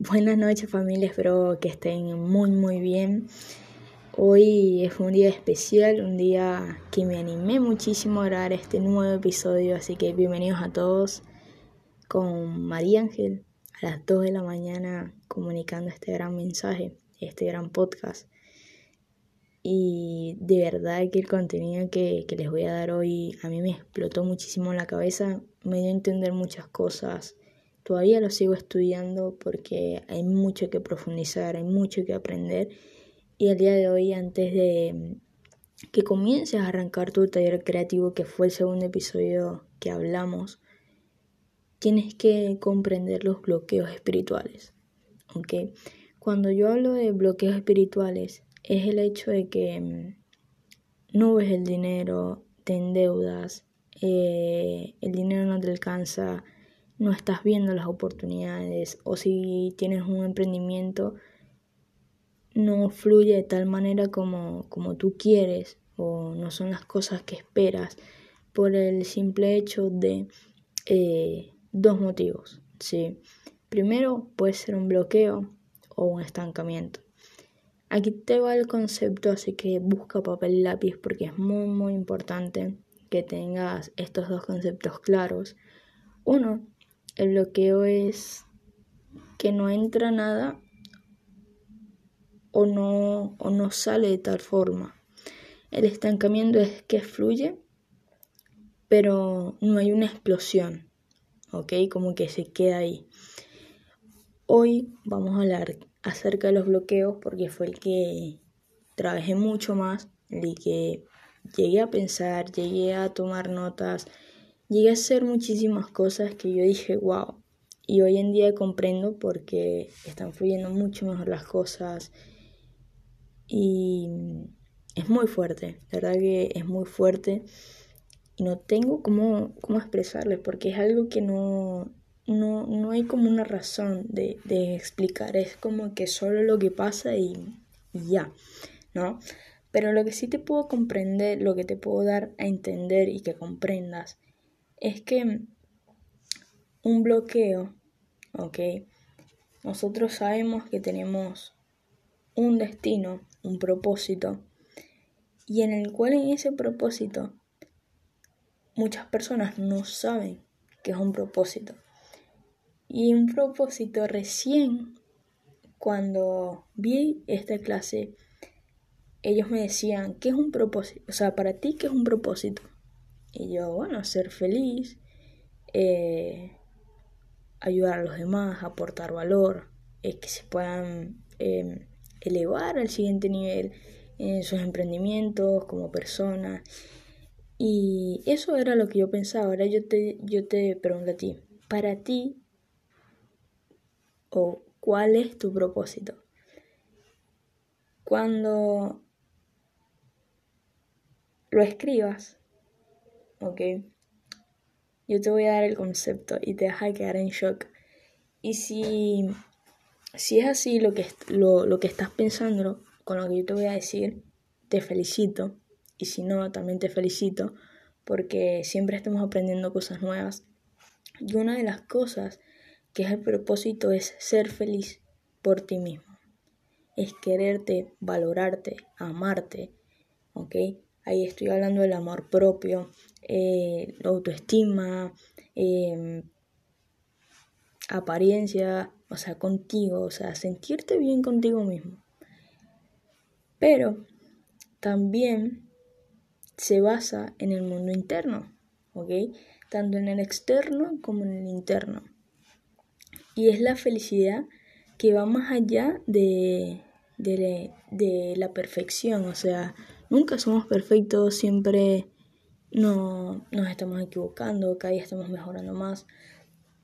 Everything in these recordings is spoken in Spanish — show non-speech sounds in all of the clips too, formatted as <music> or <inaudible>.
Buenas noches familia, espero que estén muy muy bien. Hoy es un día especial, un día que me animé muchísimo a grabar este nuevo episodio, así que bienvenidos a todos con María Ángel a las 2 de la mañana comunicando este gran mensaje, este gran podcast. Y de verdad que el contenido que, que les voy a dar hoy a mí me explotó muchísimo en la cabeza, me dio a entender muchas cosas Todavía lo sigo estudiando porque hay mucho que profundizar, hay mucho que aprender. Y el día de hoy, antes de que comiences a arrancar tu taller creativo, que fue el segundo episodio que hablamos, tienes que comprender los bloqueos espirituales. ¿ok? Cuando yo hablo de bloqueos espirituales, es el hecho de que mm, no ves el dinero, te endeudas, eh, el dinero no te alcanza, no estás viendo las oportunidades o si tienes un emprendimiento no fluye de tal manera como, como tú quieres o no son las cosas que esperas por el simple hecho de eh, dos motivos. ¿sí? Primero puede ser un bloqueo o un estancamiento. Aquí te va el concepto, así que busca papel y lápiz porque es muy muy importante que tengas estos dos conceptos claros. Uno el bloqueo es que no entra nada o no, o no sale de tal forma. El estancamiento es que fluye, pero no hay una explosión, ¿ok? Como que se queda ahí. Hoy vamos a hablar acerca de los bloqueos porque fue el que trabajé mucho más, el que llegué a pensar, llegué a tomar notas, Llegué a hacer muchísimas cosas que yo dije, wow. Y hoy en día comprendo porque están fluyendo mucho mejor las cosas. Y es muy fuerte, la verdad que es muy fuerte. Y no tengo cómo, cómo expresarles porque es algo que no, no, no hay como una razón de, de, explicar. Es como que solo lo que pasa y, y ya, ¿no? Pero lo que sí te puedo comprender, lo que te puedo dar a entender y que comprendas es que un bloqueo, ¿ok? Nosotros sabemos que tenemos un destino, un propósito, y en el cual en ese propósito muchas personas no saben que es un propósito. Y un propósito recién, cuando vi esta clase, ellos me decían, ¿qué es un propósito? O sea, para ti, ¿qué es un propósito? Y yo, bueno, ser feliz, eh, ayudar a los demás, aportar valor, es que se puedan em, elevar al siguiente nivel en sus emprendimientos como personas. Y eso era lo que yo pensaba. Ahora yo te, yo te pregunto a ti, para ti, o cuál es tu propósito. Cuando lo escribas, ¿ok? Yo te voy a dar el concepto y te vas a quedar en shock. Y si, si es así lo que, lo, lo que estás pensando con lo que yo te voy a decir, te felicito. Y si no, también te felicito porque siempre estamos aprendiendo cosas nuevas. Y una de las cosas que es el propósito es ser feliz por ti mismo. Es quererte, valorarte, amarte, ¿ok? Ahí estoy hablando del amor propio, eh, autoestima, em, apariencia, o sea, contigo, o sea, sentirte bien contigo mismo. Pero también se basa en el mundo interno, ¿ok? Tanto en el externo como en el interno. Y es la felicidad que va más allá de, de, de la perfección, o sea, nunca somos perfectos, siempre no nos estamos equivocando, cada día estamos mejorando más,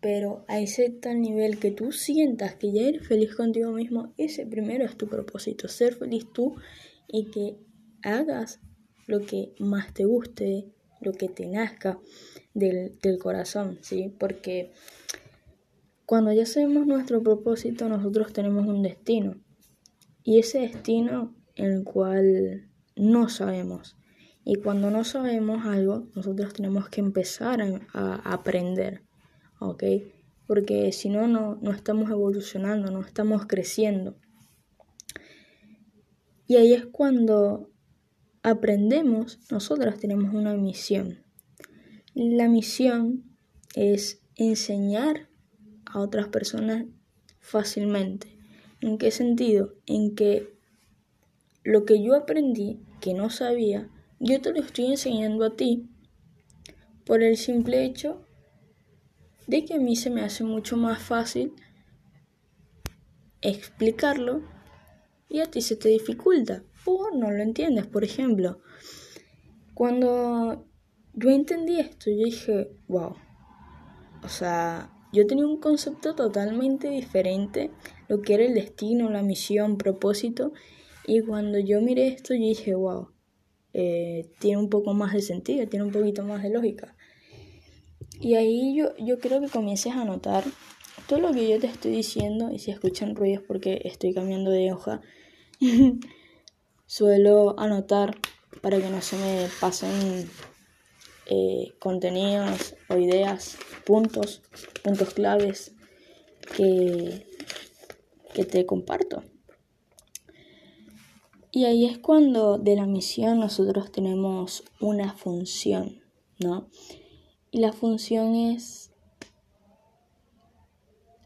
pero a ese tal nivel que tú sientas que ya eres feliz contigo mismo, ese primero es tu propósito, ser feliz tú y que hagas lo que más te guste, lo que te nazca del, del corazón, ¿sí? Porque cuando ya sabemos nuestro propósito, nosotros tenemos un destino. Y ese destino en el cual no sabemos. Y cuando no sabemos algo, nosotros tenemos que empezar a, aprender, ¿ok? porque si no, no estamos evolucionando, no estamos creciendo. Y ahí es cuando aprendemos, nosotros tenemos una misión. La misión es enseñar a otras personas fácilmente. ¿En qué sentido? En que lo que yo aprendí, que no sabía, yo te lo estoy enseñando a ti por el simple hecho de que a mí se me hace mucho más fácil explicarlo y a ti se te dificulta o no lo entiendes. Por ejemplo, cuando yo entendí esto, yo dije, wow, o sea, yo tenía un concepto totalmente diferente, lo que era el destino, la misión, propósito, y cuando yo miré esto, yo dije, wow, eh, tiene un poco más de sentido, tiene un poquito más de lógica. Y ahí yo, yo creo que comiences a notar todo lo que yo te estoy diciendo, y si escuchan ruidos porque estoy cambiando de hoja, <laughs> suelo anotar para que no se me pasen eh, contenidos o ideas, puntos, puntos claves que, que te comparto. Y ahí es cuando de la misión nosotros tenemos una función, ¿no? Y la función es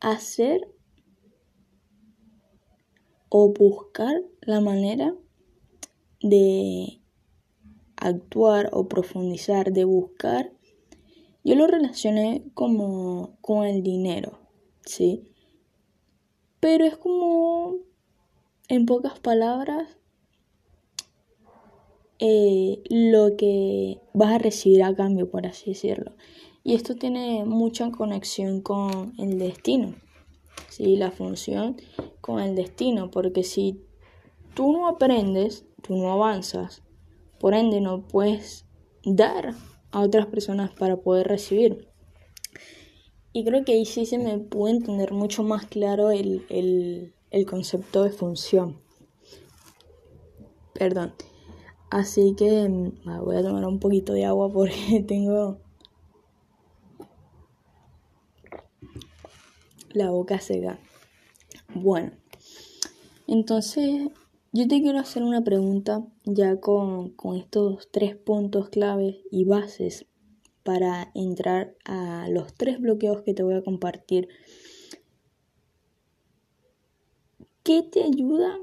hacer o buscar la manera de actuar o profundizar, de buscar, yo lo relacioné como con el dinero, ¿sí? Pero es como, en pocas palabras, eh, lo que vas a recibir a cambio, por así decirlo. Y esto tiene mucha conexión con el destino, ¿sí? La función con el destino, porque si tú no aprendes, tú no avanzas, por ende no puedes dar a otras personas para poder recibir. Y creo que ahí sí se me puede entender mucho más claro el, el concepto de función. Perdón. Así que mm, voy a tomar un poquito de agua porque <laughs> tengo la boca seca. Bueno, entonces yo te quiero hacer una pregunta ya con, estos tres puntos claves y bases para entrar a los tres bloqueos que te voy a compartir. ¿Qué te ayuda?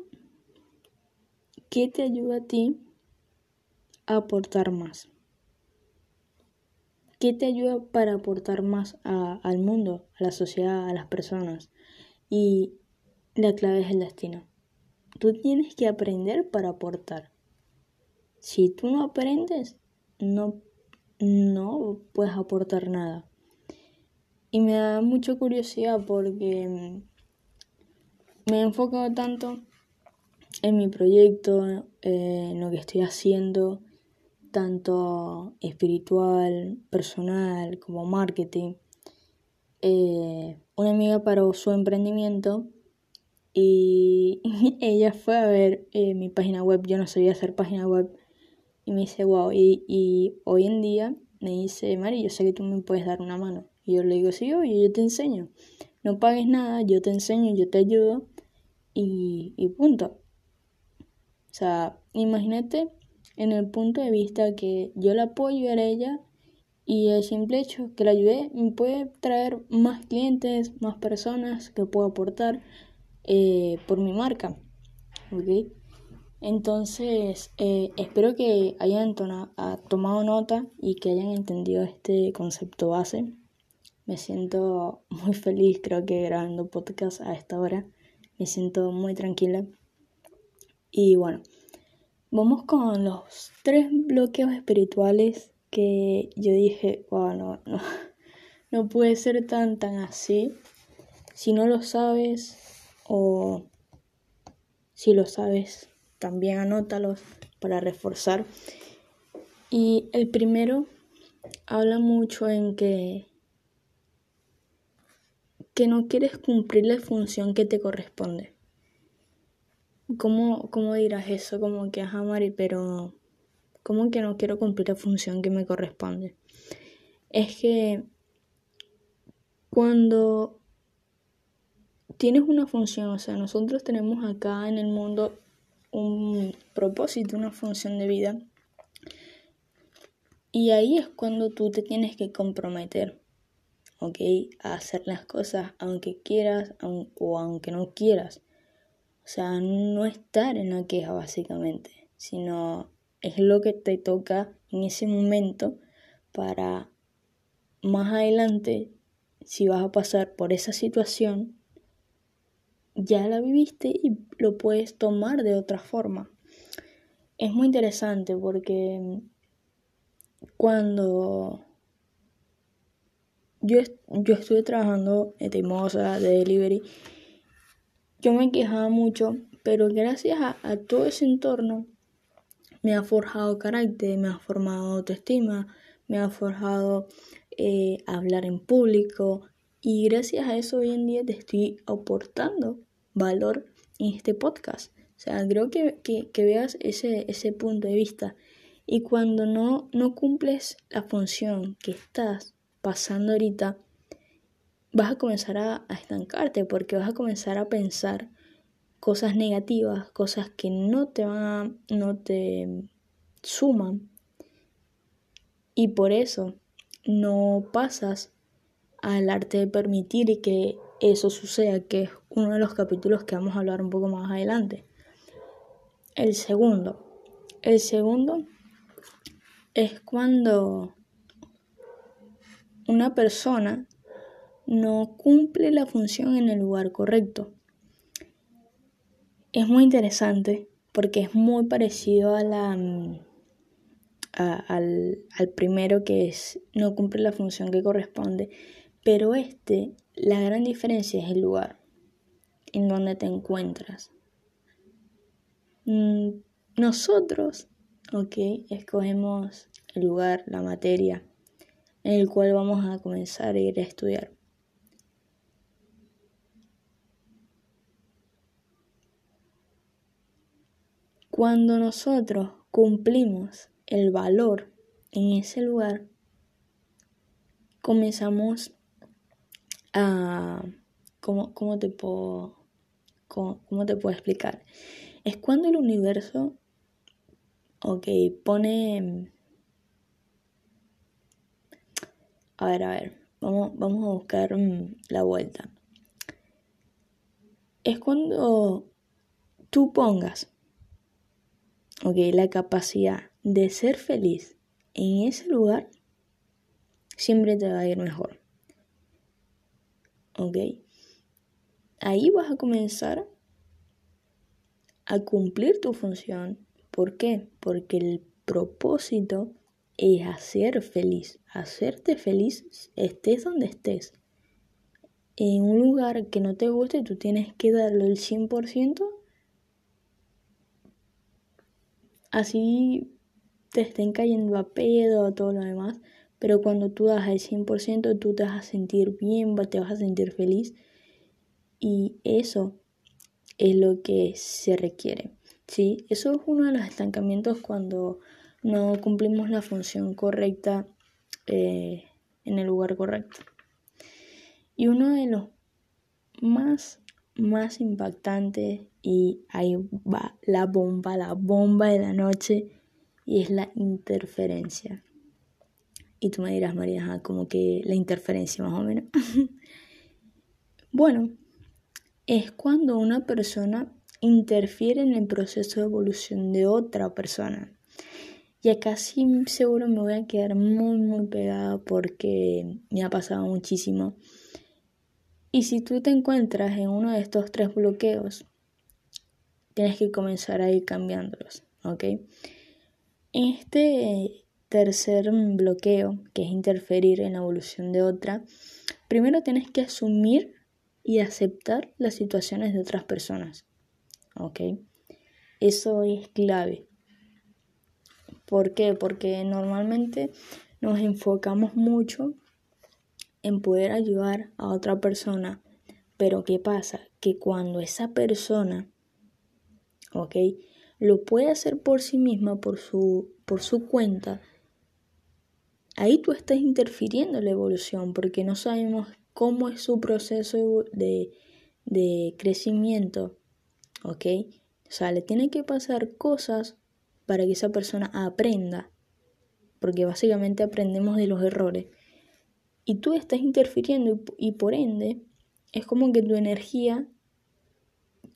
¿Qué te ayuda a ti a aportar más? ¿Qué te ayuda para aportar más al mundo, a la sociedad, a las personas? Y la clave es el destino. Tú tienes que aprender para aportar. Si tú no aprendes, no, no puedes aportar nada. Y me da mucha curiosidad porque me he enfocado tanto en mi proyecto, en lo que estoy haciendo, tanto espiritual, personal como marketing. Eh, una amiga paró su emprendimiento y <laughs> ella fue a ver eh, mi página web, yo no sabía hacer página web y me dice, wow, y, hoy en día me dice, Mari, yo sé que tú me puedes dar una mano. Y yo le digo, sí, oye, yo te enseño. No pagues nada, yo te enseño, yo te ayudo y, y punto. O sea, imagínate en el punto de vista que yo la apoyo a ella y el simple hecho que la ayudé me puede traer más clientes, más personas que puedo aportar eh, por mi marca. ¿ok? Entonces, eh, espero que hayan tomado nota y que hayan entendido este concepto base. Me siento <laughs> muy feliz, creo que grabando podcast a esta hora. Me siento muy tranquila. Y bueno, vamos con los tres bloqueos espirituales que yo dije, bueno, no, <laughs> no puede ser tan, tan así. Si no lo sabes, o si lo sabes, también anótalos para reforzar. Y el primero habla mucho en que que no quieres cumplir la función que te corresponde. ¿Cómo, cómo dirás eso? Como que, ajá, Mari, pero ¿cómo que no quiero cumplir la función que me corresponde? Es que cuando tienes una función, o sea, nosotros tenemos acá en el mundo un propósito, una función de vida. Y ahí es cuando tú te tienes que comprometer, ¿ok? A hacer las cosas aunque quieras o aunque no quieras. Sea, no estar en la queja básicamente, sino es lo que te toca en ese momento para más adelante, si vas a pasar por esa situación, ya la viviste y lo puedes tomar de otra forma. Es muy interesante porque cuando yo, yo estuve trabajando en Timosa de delivery, yo me quejaba mucho, pero gracias a, todo ese entorno me ha forjado carácter, me ha formado autoestima, me ha forjado eh, hablar en público y gracias a eso hoy en día te estoy aportando valor en este podcast. O sea, creo que, que, veas ese, ese punto de vista. Y cuando no, no cumples la función que estás pasando ahorita, vas a comenzar a, estancarte porque vas a comenzar a pensar cosas negativas, cosas que no te van a, no te suman. Y por eso no pasas al arte de permitir y que eso suceda, que es uno de los capítulos que vamos a hablar un poco más adelante. El segundo. El segundo es cuando una persona no cumple la función en el lugar correcto. Es muy interesante porque es muy parecido a la, al, al primero que es no cumple la función que corresponde, pero este, la gran diferencia es el lugar en donde te encuentras. Mm, nosotros, ok, escogemos el lugar, la materia en el cual vamos a comenzar a ir a estudiar. Cuando nosotros cumplimos el valor en ese lugar, comenzamos a ¿Cómo, te puedo, cómo, te puedo explicar? Es cuando el universo, ok, pone... A ver, a ver, vamos, vamos a buscar mm, la vuelta. Es cuando tú pongas, ok, la capacidad de ser feliz en ese lugar, siempre te va a ir mejor. ¿Ok? ahí vas a comenzar a cumplir tu función. ¿Por qué? Porque el propósito es hacer feliz, hacerte feliz estés donde estés. En un lugar que no te guste, tú tienes que darle el 100%. Así te estén cayendo a pedo o todo lo demás. Pero cuando tú das el 100%, tú te vas a sentir bien, te vas a sentir feliz y eso es lo que se requiere. ¿sí? Eso es uno de los estancamientos cuando no cumplimos la función correcta eh, en el lugar correcto. Y uno de los más, más impactantes, y ahí va la bomba, la bomba de la noche, y es la interferencia. Y tú me dirás, María, como que la interferencia más o menos. <laughs> bueno, es cuando una persona interfiere en el proceso de evolución de otra persona. Y acá sí seguro me voy a quedar muy muy pegada porque me ha pasado muchísimo. Y si tú te encuentras en uno de estos tres bloqueos, tienes que comenzar a ir cambiándolos, ¿ok? En este tercer bloqueo, que es interferir en la evolución de otra, primero tienes que asumir y aceptar las situaciones de otras personas. ¿Ok? Eso es clave. ¿Por qué? Porque normalmente nos enfocamos mucho en poder ayudar a otra persona. Pero ¿qué pasa? Que cuando esa persona, ¿ok? Lo puede hacer por sí misma, por su, por su cuenta, ahí tú estás interfiriendo en la evolución porque no sabemos cómo es su proceso de, de crecimiento, ¿ok? O sea, le tiene que pasar cosas para que esa persona aprenda, porque básicamente aprendemos de los errores. Y tú estás interfiriendo y, por ende es como que tu energía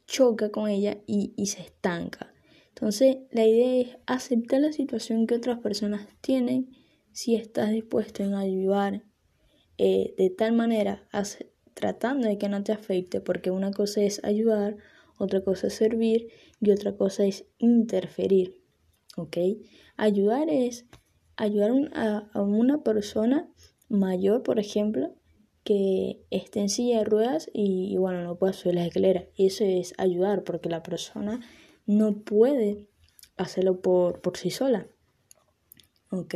choca con ella y, se estanca. Entonces la idea es aceptar la situación que otras personas tienen si estás dispuesto en ayudar eh, de tal manera, tratando de que no te afecte, porque una cosa es ayudar, otra cosa es servir y otra cosa es interferir. ¿Ok? Ayudar es ayudar a, una persona mayor, por ejemplo, que esté en silla de ruedas y, bueno, no pueda subir las escaleras. Eso es ayudar, porque la persona no puede hacerlo por, por sí sola. ¿Ok?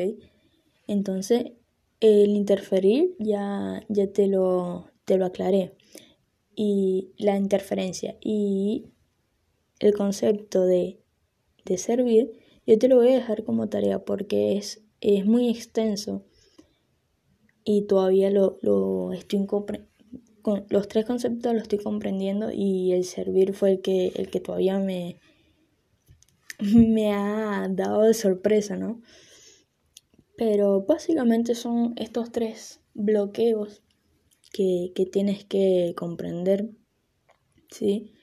Entonces, el interferir ya, ya te, lo, te lo aclaré. Y la interferencia y el concepto de, de servir, yo te lo voy a dejar como tarea porque es, es muy extenso y todavía lo, lo estoy con los tres conceptos los estoy comprendiendo y el servir fue el que, el que todavía me, me ha dado de sorpresa, ¿no? Pero básicamente son estos tres bloqueos que, tienes que comprender, ¿sí?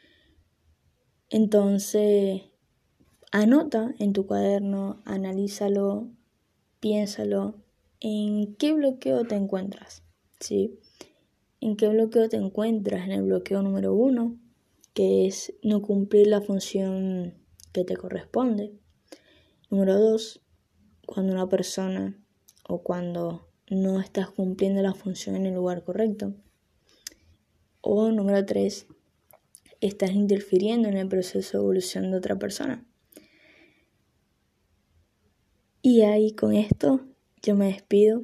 Entonces, anota en tu cuaderno, analízalo, piénsalo, en qué bloqueo te encuentras, ¿sí? ¿En qué bloqueo te encuentras? En el bloqueo número uno, que es no cumplir la función que te corresponde. Número dos, cuando una persona o cuando no estás cumpliendo la función en el lugar correcto. O número tres, estás interfiriendo en el proceso de evolución de otra persona. Y ahí con esto yo me despido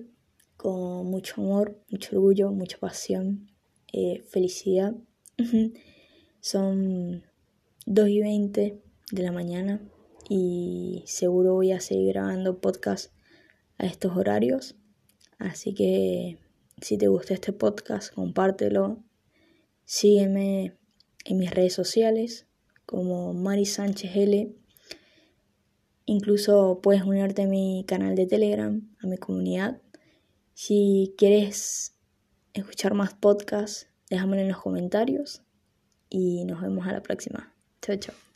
con mucho amor, mucho orgullo, mucha pasión, eh, felicidad. Son 2 y 20 de la mañana y seguro voy a seguir grabando podcast a estos horarios. Así que si te gusta este podcast, compártelo. Sígueme en mis redes sociales como Mari Sánchez L. Incluso puedes unirte a mi canal de Telegram, a mi comunidad. Si quieres escuchar más podcasts, déjamelo en los comentarios y nos vemos a la próxima. Chao, chao.